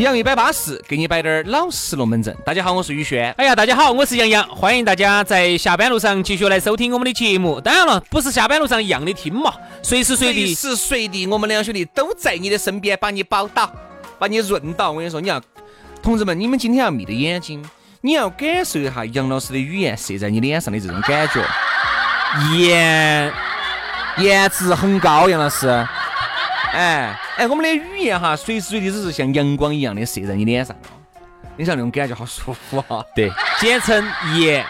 杨一百八十，给你摆点儿老实龙门阵。大家好，我是宇轩。哎呀，大家好，我是杨洋，欢迎大家在下班路上继续来收听我们的节目。当然了，不是下班路上一样的听嘛，随时随地，随时随地，我们两兄弟都在你的身边，把你包到，把你润到。我跟你说，你要同志们，你们今天要眯着眼睛，你要感受一下杨老师的语言射在你脸上的这种感觉，颜颜值很高，杨老师。哎哎，我们的语言哈，随时随地都是像阳光一样的射在你脸上，你想那种感觉好舒服哈。对，简称颜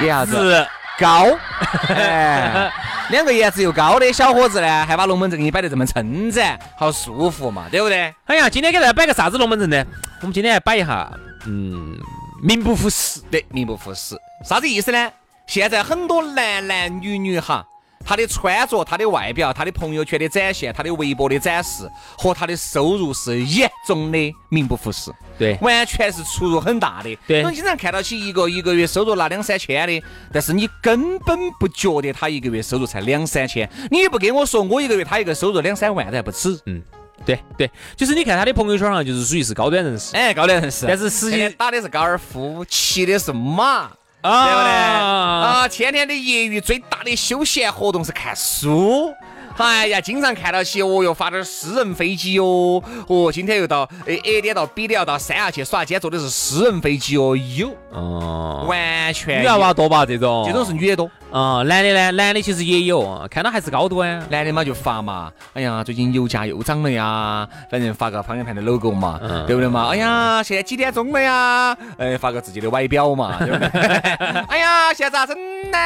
颜值高。哎，两个颜值又高的小伙子呢，还把龙门阵给你摆得这么称赞，好舒服嘛，对不对？哎呀，今天给大家摆个啥子龙门阵呢？我们今天来摆一下，嗯，名不副实。对，名不副实，啥子意思呢？现在很多男男女女哈。他的穿着、他的外表、他的朋友圈的展现、他的微博的展示和他的收入是严重的名不副实，对，完全是出入很大的。对，我经常看到起一个一个月收入拿两三千的，但是你根本不觉得他一个月收入才两三千，你也不跟我说我一个月他一个收入两三万都还不止。嗯，对对，就是你看他的朋友圈哈就是属于是高端人士，哎，高端人士，但是实际打的是高尔夫，骑的是马。对不对？啊，天天的业余最大的休闲活动是看书。哎呀，经常看到起，哦哟，发点私人飞机哦，哦，今天又到 A A 点到 B 点要到三亚去耍，今天坐的是私人飞机哦，有，哦，完全女娃娃多吧？这种，这种是女的多，啊，男的呢？男的其实也有，看到还是高端，男的嘛就发嘛，哎呀，最近油价又涨了呀，反正发个方向盘的 logo 嘛，对不对嘛？哎呀，现在几点钟了呀？哎，发个自己的外表嘛，对不对？哎呀，现在咋整呢？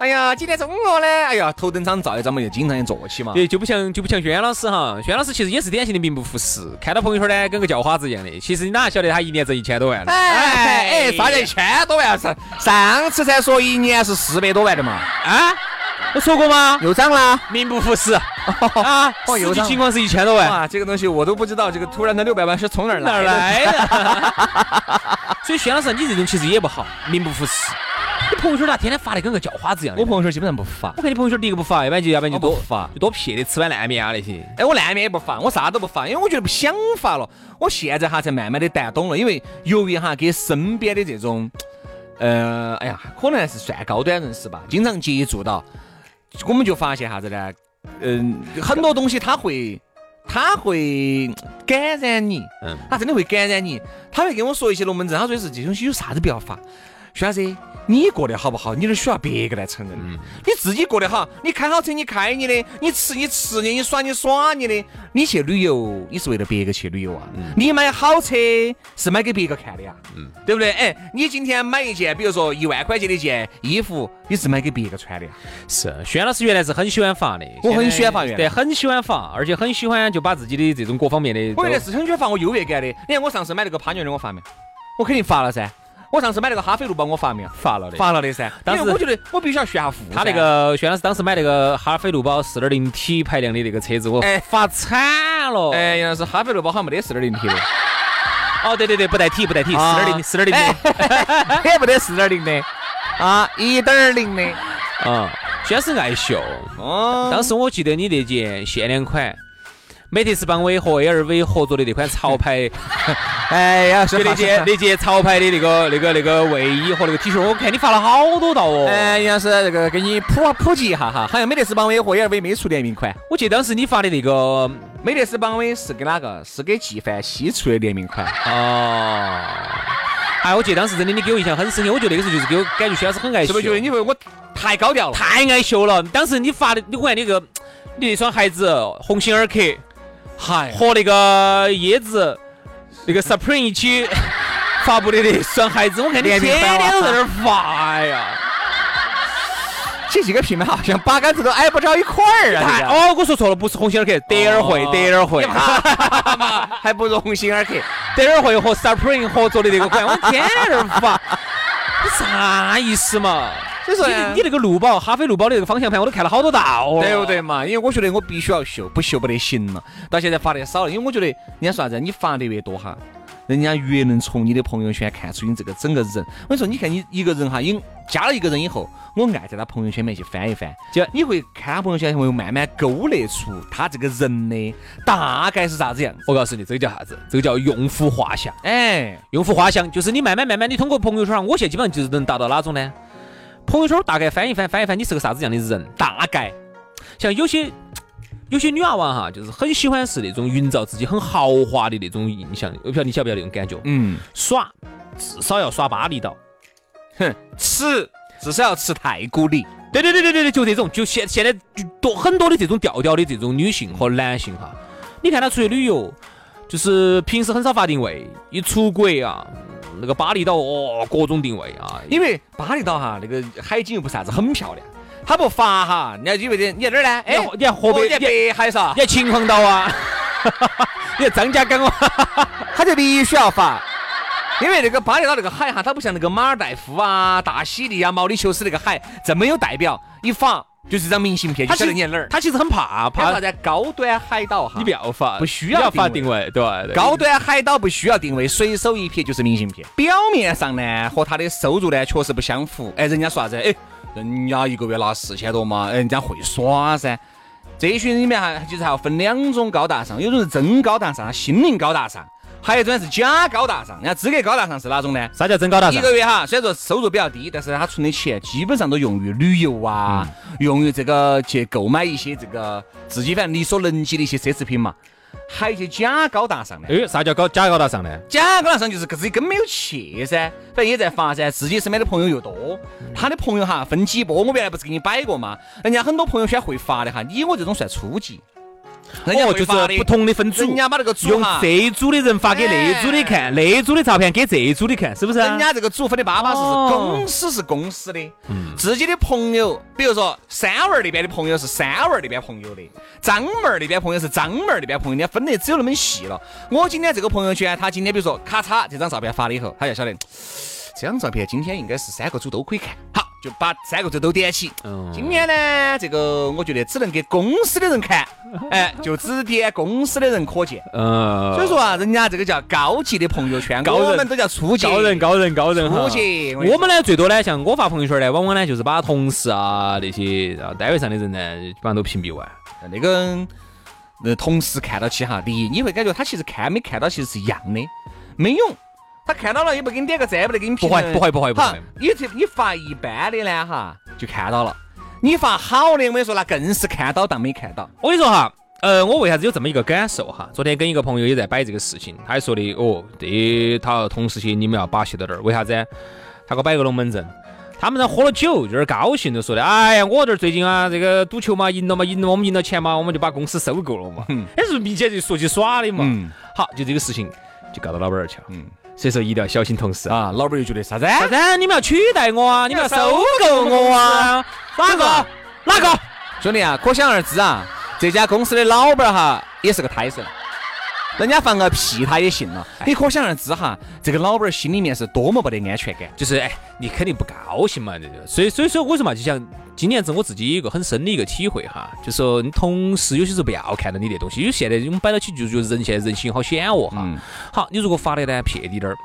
哎呀，几点钟了呢？哎呀，头等舱照一张嘛，就经常也坐起嘛？对，就不像就不像轩老师哈，轩老师其实也是典型的名不副实，看到朋友圈呢跟个叫花子一样的。其实你哪晓得他一年挣一千多万？哎哎，啥叫一千多万是？上次才说一年是四百多万的嘛？啊？我说过吗？又涨了，名不副实啊！实际情况是一千多万啊！这个东西我都不知道，这个突然的六百万是从哪儿来的？所以薛老师，你这种其实也不好，名不副实。你朋友圈咋天天发的跟个叫花子一样的。我朋友圈基本上不发。我看你朋友圈第一个不发，要不然就要不然就多发，就多撇的吃碗烂面啊那些。哎，我烂面也不发，我啥都不发，因为我觉得不想发了。我现在哈才慢慢的淡懂了，因为由于哈给身边的这种，呃，哎呀，可能还是算高端人士吧，经常接触到，我们就发现啥子呢？嗯，很多东西他会，他会感染你，嗯，他真的会感染你，他会跟我说一些龙门阵，他说的是这东西有啥子不要发，徐老师。你过得好不好？你都需要别个来承认。你自己过得好，你开好车你开你的，你吃你吃你，你耍你耍你的。你去旅游，你是为了别个去旅游啊？你买好车是买给别个看的呀？嗯，对不对？哎，你今天买一件，比如说一万块钱的一件衣服，你是买给别个穿的呀？是，轩老师原来是很喜欢发的，我很喜欢发，对，很喜欢发，而且很喜欢就把自己的这种各方面的。我原来是很喜欢发我优越感的。你看我上次买那个帕牛的，我发没？我肯定发了噻。我上次买那个哈飞路宝，我发没有？发了的，发了的噻。但是我觉得我必须要炫下富。他那个轩老师当时买那个哈飞路宝四点零 T 排量的那个车子，我发惨了。哎，原来是哈飞路宝好像没得四点零 T 的。哦，对对对，不带 T，不带 T，四点零，四点零的，也不 得四点零的啊，一点零的啊。轩是爱秀。哦。当时我记得你那件限量款。美特斯邦威和 LV 合作的那款潮牌，哎呀，就那件那件潮牌的那个那个那个卫衣和那个 T 恤，我看你发了好多道哦。哎，杨老师，那个给你普普及一下哈，好像美特斯邦威和 LV 没出联名款。我记得当时你发的那个美特斯邦威是给哪个？是给纪梵希出的联名款。哦。哎，我记得当时真的你给我印象很深刻，我觉得那个时候就是给我感觉薛老师很爱秀。是不是觉得你为我太高调了？太爱秀了。当时你发的，你看那个你那双鞋子鸿星尔克。和那个椰子，那个 Supreme 一起 发布的那双鞋子，我看你天天都在那儿发呀。这几个品牌好像八竿子都挨不着一块儿啊！哦，我说错了，不是鸿星尔克，德尔惠，德尔惠，还不如鸿星尔克，德尔惠和 Supreme 合作的那个款，我天天在那儿发，你啥意思嘛？所以说你那个路宝，哈飞路宝的那个方向盘，我都看了好多道，对不对嘛？因为我觉得我必须要秀，不秀不得行了。到现在发的少了，因为我觉得人家说啥子，你发的越多哈。人家越能从你的朋友圈看出你这个整个人。我跟你说，你看你一个人哈，因加了一个人以后，我爱在他朋友圈里面去翻一翻，就你会看他朋友圈，会慢慢勾勒出他这个人的大概是啥子样。我告诉你，这个叫啥子？这个叫用户画像。哎，用户画像就是你慢慢慢慢，你通过朋友圈上，我现在基本上就是能达到哪种呢？朋友圈大概翻一翻，翻一翻，你是个啥子样的人？大概像有些。有些女娃娃哈，就是很喜欢是那种营造自己很豪华的那种印象。我不晓得你晓不晓得那种感觉？嗯，耍至少要耍巴厘岛，哼，吃至少要吃太古里。对对对对对对，就这种，就现现在就多很多的这种调调的这种女性和男性哈。你看他出去旅游，就是平时很少发定位，一出国啊，那个巴厘岛哦，各种定位啊，因为巴厘岛哈那个海景又不是啥子很漂亮。它不发哈，你要以为的，你在哪儿呢？哎，你看河北，你北海噻，你看秦皇岛啊，你看张家港啊，它就必须要发，因为那个巴厘岛那个海哈，它不像那个马尔代夫啊、大西利啊、毛里求斯那个海这么有代表，一发就是张明信片，就晓得你在哪儿。他其实很怕，怕啥子？高端海岛哈，你不要发，不需要发定位，对高端海岛不需要定位，随手一瞥就是明信片。表面上呢，和他的收入呢确实不相符。哎，人家说啥子？哎。人家一个月拿四千多嘛，哎，人家会耍噻。这一群人里面还就是还要分两种高大上，有种是真高大上，心灵高大上；还有一种是假高大上。人家资格高大上是哪种呢？啥叫真高大上？一个月哈，虽然说收入比较低，但是他存的钱基本上都用于旅游啊，用于这个去购买一些这个自己反正力所能及的一些奢侈品嘛。还有一些假高大上的，哎，啥叫高假高大上呢？假高大上就是自己根本没有去噻，反正也在发噻，自己身边的朋友又多，他的朋友哈分几波，我原来不是给你摆过吗？人家很多朋友圈会发的哈，你我这种算初级。人家就是不同的分组，人家把那个组用这一组的人发给那一组的看，那一组的照片给这一组的看，是不是？人家这个组分的巴巴适适，公司是公司的，自己的朋友，比如说三娃那边的朋友是三娃那边朋友的，张妹儿那边朋友是张妹儿那边朋友，人家分的只有那么细了。我今天这个朋友圈，他今天比如说咔嚓这张照片发了以后，他就晓得这张照片今天应该是三个组都可以看好。就把三个字都点起。嗯今天呢，这个我觉得只能给公司的人看，哎，就只点公司的人可见。嗯，所以说啊，人家这个叫高级的朋友圈，高我们都叫初级。高人，高人，高人初级。我们呢，最多呢，像我发朋友圈呢，往往呢就是把同事啊那些单位上的人呢，基本上都屏蔽完。那个那同事看到起哈，第一你会感觉他其实看没看到其实是一样的，没用。他看到了也不给你点个赞，不得给你评论。不会不会不会。你这你发一般的呢哈，就看到了。你发好的，我跟你说那更是看到当没看到。我跟你说哈，呃，我为啥子有这么一个感受哈？昨天跟一个朋友也在摆这个事情，他还说的哦，这他同事些你们要把戏到这儿，为啥子？他给我摆个龙门阵，他们在喝了酒，有点高兴就说的，哎呀，我这儿最近啊，这个赌球嘛，赢了嘛，赢了，我们赢了钱嘛，我们就把公司收购了嘛。哎，是明显就说起耍的嘛。好，就这个事情就告到老板儿去了。嗯。所以说一定要小心同事啊！老板又觉得啥子？啥子？你们要取代我啊？你们要收购我啊？哪个？哪个？兄弟啊，可想而知啊，这家公司的老板哈也是个胎神。人家放个屁他也信了，你可想而知哈，这个老板心里面是多么不得安全感，就是哎，你肯定不高兴嘛，这就所以所以说为什么就像今年子我自己有一个很深的一个体会哈，就说你同事有些时候不要看到你那东西，因为现在我们摆到起就觉得人现在人心好险恶哈。好，你如果发的呢撇滴点儿，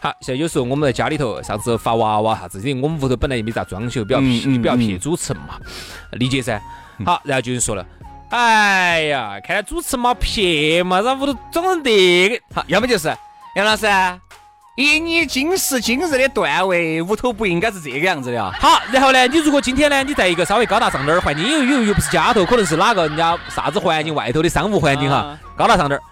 好，像有时候我们在家里头，啥子发娃娃啥子，因为我们屋头本来也没咋装修，比较撇比较撇主持嘛，理解噻。好，然后就是说了。哎呀，看来主持嘛撇嘛，然后屋头整成这个，好，要么就是杨老师，以你今时今日的段位，屋头不应该是这个样子的啊。好，然后呢，你如果今天呢，你在一个稍微高大上点儿环境，又又又不是家头，可能是哪个人家啥子环境外头的商务环境哈，高大上点儿。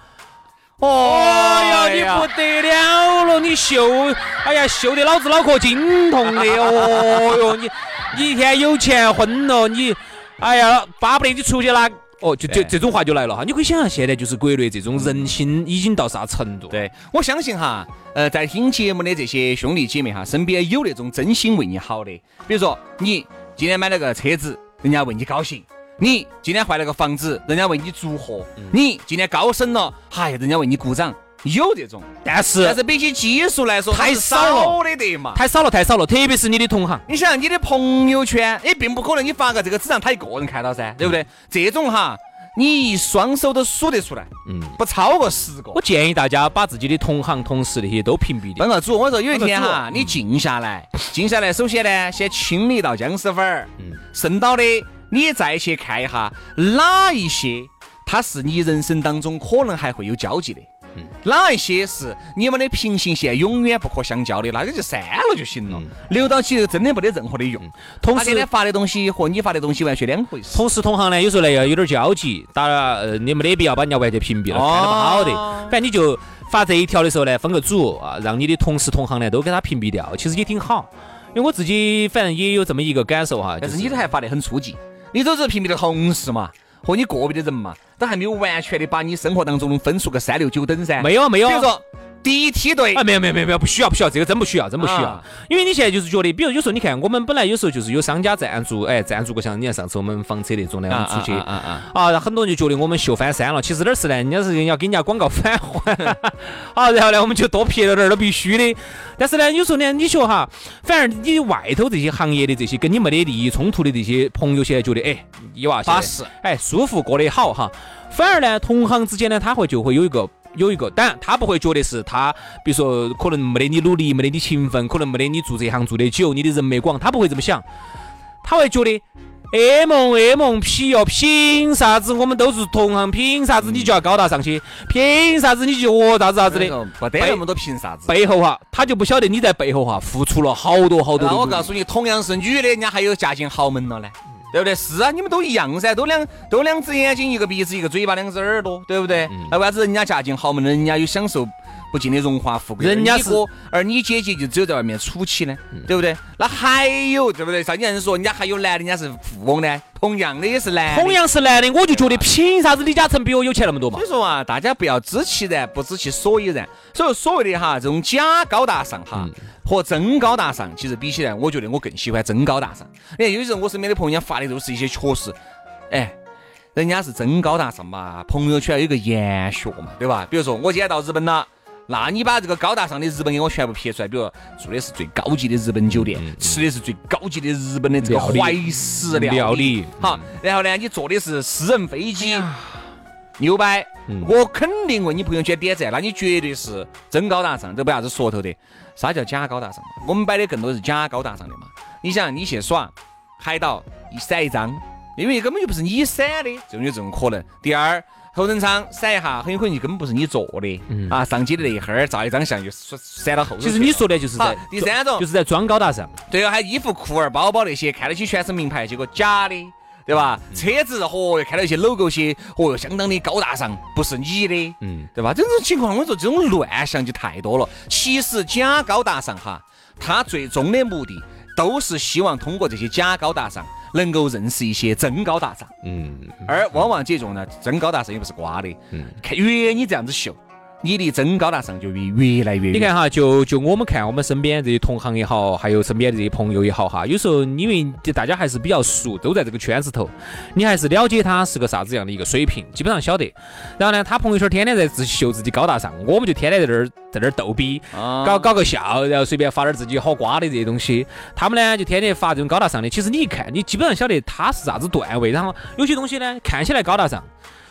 哦呀，你不得了了，你秀，哎呀，秀得老子脑壳筋痛的哦哟，你你一天有钱混了，你，哎呀，巴不得你出去拿。哦，就这这种话就来了哈。你可以想象现在就是国内这种人心已经到啥程度？，对，我相信哈，呃，在听节目的这些兄弟姐妹哈，身边有那种真心为你好的，比如说你今天买了个车子，人家为你高兴；你今天换了个房子，人家为你祝贺；你今天高升了，嗨，人家为你鼓掌。有这种，但是但是比起基数来说，太少了的得嘛。太少了，太少了，特别是你的同行。你想，你的朋友圈也并不可能你发个这个只让他一个人看到噻，对不对？这种哈，你一双手都数得出来，嗯，不超过十个我。建议大家把自己的同行、同事那些都屏蔽掉。帮个主，我说有一天帮哈，你静下来，静下来，首先呢，先清理到僵尸粉儿，嗯剩到的你再去看一下哪一些它是你人生当中可能还会有交集的。嗯哪一些是你们的平行线永远不可相交的，那个就删了就行了，嗯留到起真的没得任何的用。同时他给他发的东西和你发的东西完全两回事。同事同行呢，有时候呢要有点交集，当然呃你没得必要把人家完全屏蔽了，哦看得不好的。反正你就发这一条的时候呢，分个组啊，让你的同事同行呢都给他屏蔽掉，其实也挺好。因为我自己反正也有这么一个感受哈，但是你都还发得很初级，你都是屏蔽的同事嘛，和你个别的人嘛，都还没有完全的把你生活当中分出个三六九等噻。没有没有，比如说第一梯队啊，没有没有没有没有，不需要不需要，这个真不需要，真不需要啊。因为你现在就是觉得，比如有时候你看，我们本来有时候就是有商家赞助，哎，赞助过像你看上次我们房车那种的，我们出去啊啊啊，很多人就觉得我们秀翻山了。其实哪儿是呢？人家是要给人家广告返还。好，然后呢，我们就多撇了点儿，都必须的。但是呢，有时候呢，你说哈，反而你外头这些行业的这些跟你没得利益冲突的这些朋友，现在觉得，哎，你娃巴适，哎，舒服过得好哈。反而呢，同行之间呢，他会就会有一个有一个，当然他不会觉得是他，比如说可能没得你努力，没得你勤奋，可能没得你做这行做得久，你的人脉广，他不会这么想，他会觉得。M M P 哟，凭啥子我们都是同行？凭啥子你就要高大上去？凭啥子你就哦啥子啥子的？不得那么多凭啥子？背后哈，他就不晓得你在背后哈付出了好多好多那。我告诉你，同样是女的，人家还有嫁进豪门了呢。对不对？是啊，你们都一样噻，都两都两只眼睛，一个鼻子，一个嘴巴，两只耳朵，对不对？那为啥子人家嫁进豪门，人家有享受不尽的荣华富贵，人家是而你姐姐就只有在外面杵起呢，对不对？那还有，对不对？像你人说，人家还有男的，人家是富翁呢，同样的也是男。同样是男的，我就觉得凭啥子李嘉诚比我有钱那么多嘛所？以说啊，大家不要知其然，不知其所以然。所以所谓的哈这种假高大上哈。和真高大上，其实比起来，我觉得我更喜欢真高大上。你看，有时候我身边的朋友，家发的都是一些确实，哎，人家是真高大上嘛，朋友圈有个研学嘛，对吧？比如说我今天到日本了。那你把这个高大上的日本给我全部撇出来，比如住的是最高级的日本酒店，吃的是最高级的日本的这个怀石料料理好，然后呢，你坐的是私人飞机，牛掰，嗯我肯定为你朋友圈点赞，那你绝对是真高大上，这不啥子说头的。啥叫假高大上嘛？我们摆的更多是假高大上的嘛。你想，你去耍海岛，一闪一张，因为根本就不是你闪的，这种有这种可能。第二，头等舱闪一下，很有可能就根本不是你坐的，嗯啊，上机的那一会儿照一张相就闪到后头。其实你说的就是好在第三种就是在装高大上。对啊，还有衣服、裤儿、包包那些，看得起全是名牌，结果假的，对吧？车子，嚯，又看到一些 logo 些，嚯，又相当的高大上，不是你的，嗯，对吧？这种情况，我说这种乱象就太多了。其实假高大上哈，它最终的目的都是希望通过这些假高大上，能够认识一些真高大上。嗯，而往往这种呢，真高大上也不是瓜的，嗯看越你这样子秀，你离真高大上就越越来越远。你看哈，就就我们看我们身边这些同行也好，还有身边的这些朋友也好哈，有时候因为大家还是比较熟，都在这个圈子头，你还是了解他是个啥子样的一个水平，基本上晓得。然后呢，他朋友圈天天在自己秀自己高大上，我们就天天在那儿在那儿逗逼，啊搞搞个笑，然后随便发点自己好瓜的这些东西。他们呢就天天发这种高大上的，其实你一看，你基本上晓得他是啥子段位。然后有些东西呢看起来高大上，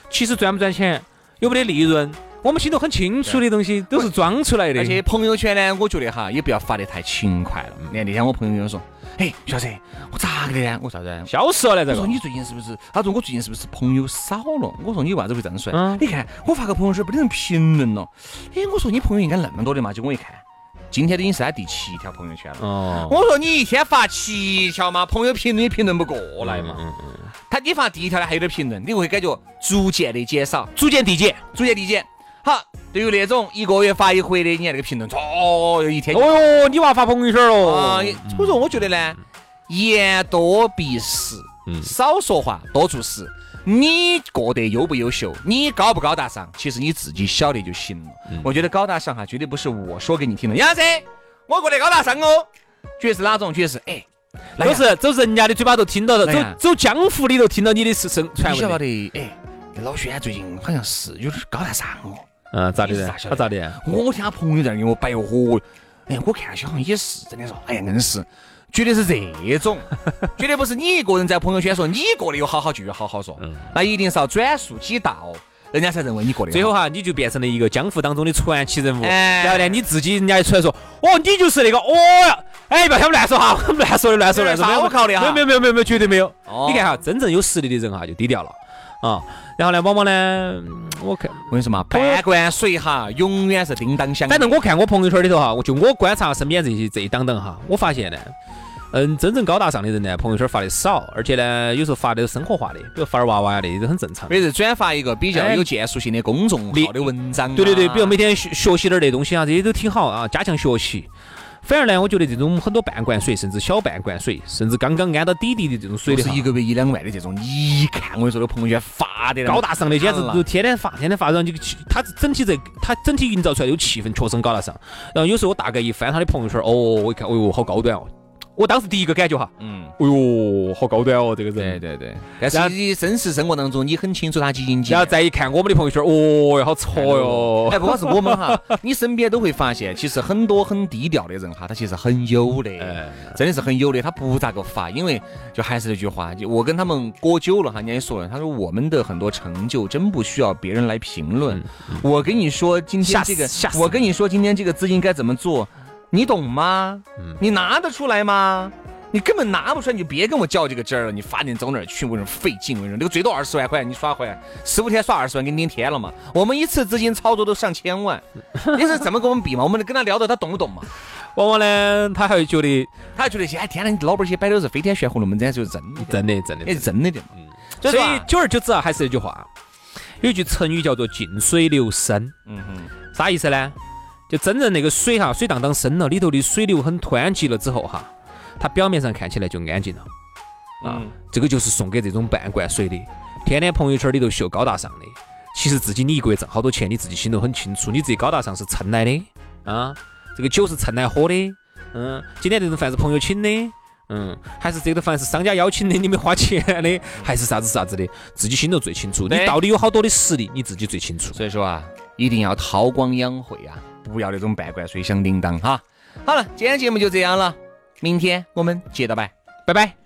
其实赚不赚钱，有没得利润，我们心头很清楚的东西都是装出来的。而且朋友圈呢，我觉得哈，也不要发得太勤快了。你看那天我朋友跟我说，哎，小子，我咋个的呢？我啥子？消失了呢，这个我说。你最近是不是？他说我最近是不是朋友少了？我说你为啥子会这样说？嗯你看我发个朋友圈，没得人评论了。哎，我说你朋友应该那么多的嘛？结果我一看，今天都已经是他第七条朋友圈了。哦，我说你一天发七条嘛，朋友评论也评论不过来嘛。嗯他你发第一条呢还有点评论，你会感觉逐渐的减少。逐渐递减。逐渐递减。好，对于那种一个月发一回的，你看那个评论，哦，一天哦哟，你娃发朋友圈了啊，所以说我觉得呢，言多必失，嗯少说话，多做事。你过得优不优秀，你高不高大上，其实你自己晓得就行了。我觉得高大上哈，绝对不是我说给你听的。杨子，我过得高大上哦，绝对是哪种？绝对是哎，都是走人家的嘴巴头听到的，走走江湖里头听到你的是声传闻。你晓得？哎，老轩最近好像是有点高大上哦。嗯，咋的呢？他咋的？我听他朋友在那给我摆哦，哎，我看起好像也是真的说，哎呀，硬是。绝对是这种，绝对不是你一个人在朋友圈说你过得有好好就有好好说，那一定是要转述几道，人家才认为你过得。最后哈，你就变成了一个江湖当中的传奇人物，然后呢，你自己人家一出来说，哦，你就是那个，哦呀，哎，不要他们乱说哈，乱说的乱说乱说，没有考虑哈，没有没有没有没有绝对没有。你看哈，真正有实力的人哈就低调了啊，然后呢，往往呢，我看我跟你说嘛，半罐水哈，永远是叮当响。反正我看我朋友圈里头哈，我就我观察身边这些这一档档哈，我发现呢。嗯，真正高大上的人呢，朋友圈发的少，而且呢，有时候发的生活化的，比如发点娃娃呀的，都很正常。每日转发一个比较有建树性的公众号的文章，对对对，比如每天学学习点那东西啊，这些都挺好啊，加强学习。反而呢，我觉得这种很多半罐水，甚至小半罐水，甚至刚刚安到底底的这种水的，是一个月一两万的这种，你一看我跟你说，这朋友圈发的高大上的，简直就天天发，天天发，然后就他整体这他整体营造出来的气氛确实很高大上。然后有时候我大概一翻他的朋友圈，哦，我一看，哦哟，好高端哦。我当时第一个感觉哈，嗯，哎呦，好高端哦，这个人，对对对。但是你真实生活当中，你很清楚他几斤几。然后再一看我们的朋友圈，哦哟，好挫哟。哎，不光是我们哈，你身边都会发现，其实很多很低调的人哈，他其实很有的，真的是很有的。他不咋个发，因为就还是那句话，就我跟他们过久了哈，人家也说了，他说我们的很多成就真不需要别人来评论。我跟你说今天这个，我跟你说今天这个资金该怎么做。你懂吗？你拿得出来吗？你根本拿不出来，你就别跟我较这个真儿了。你发点走哪儿去？为人费劲？为什么那个最多二十万块，你耍回来十五天耍二十万，给你领天了嘛？我们一次资金操作都上千万，你是怎么跟我们比嘛？我们跟他聊的，他懂不懂嘛？往往呢，他还会觉得，他还觉得，哎，天哪，你老板些摆的是飞天玄红龙门阵，就是真的，真的，真的，也是真的的。嗯，所以久而久之啊，还是那句话，有一句成语叫做近水流深。嗯哼，啥意思呢？就真正那个水哈，水荡荡深了，里头的水流很湍急了之后哈，它表面上看起来就安静了。啊，这个就是送给这种半罐水的，天天朋友圈里头秀高大上的，其实自己你一个月挣好多钱，你自己心头很清楚，你自己高大上是蹭来的啊，这个酒是蹭来喝的，嗯，今天这顿饭是朋友请的，嗯，还是这顿饭是商家邀请的，你没花钱的，还是啥子啥子的，自己心头最清楚，你到底有好多的实力，你自己最清楚。所以说啊，一定要韬光养晦啊。不要那种半罐水响叮当哈。好了，今天节目就这样了，明天我们接着拜，拜拜。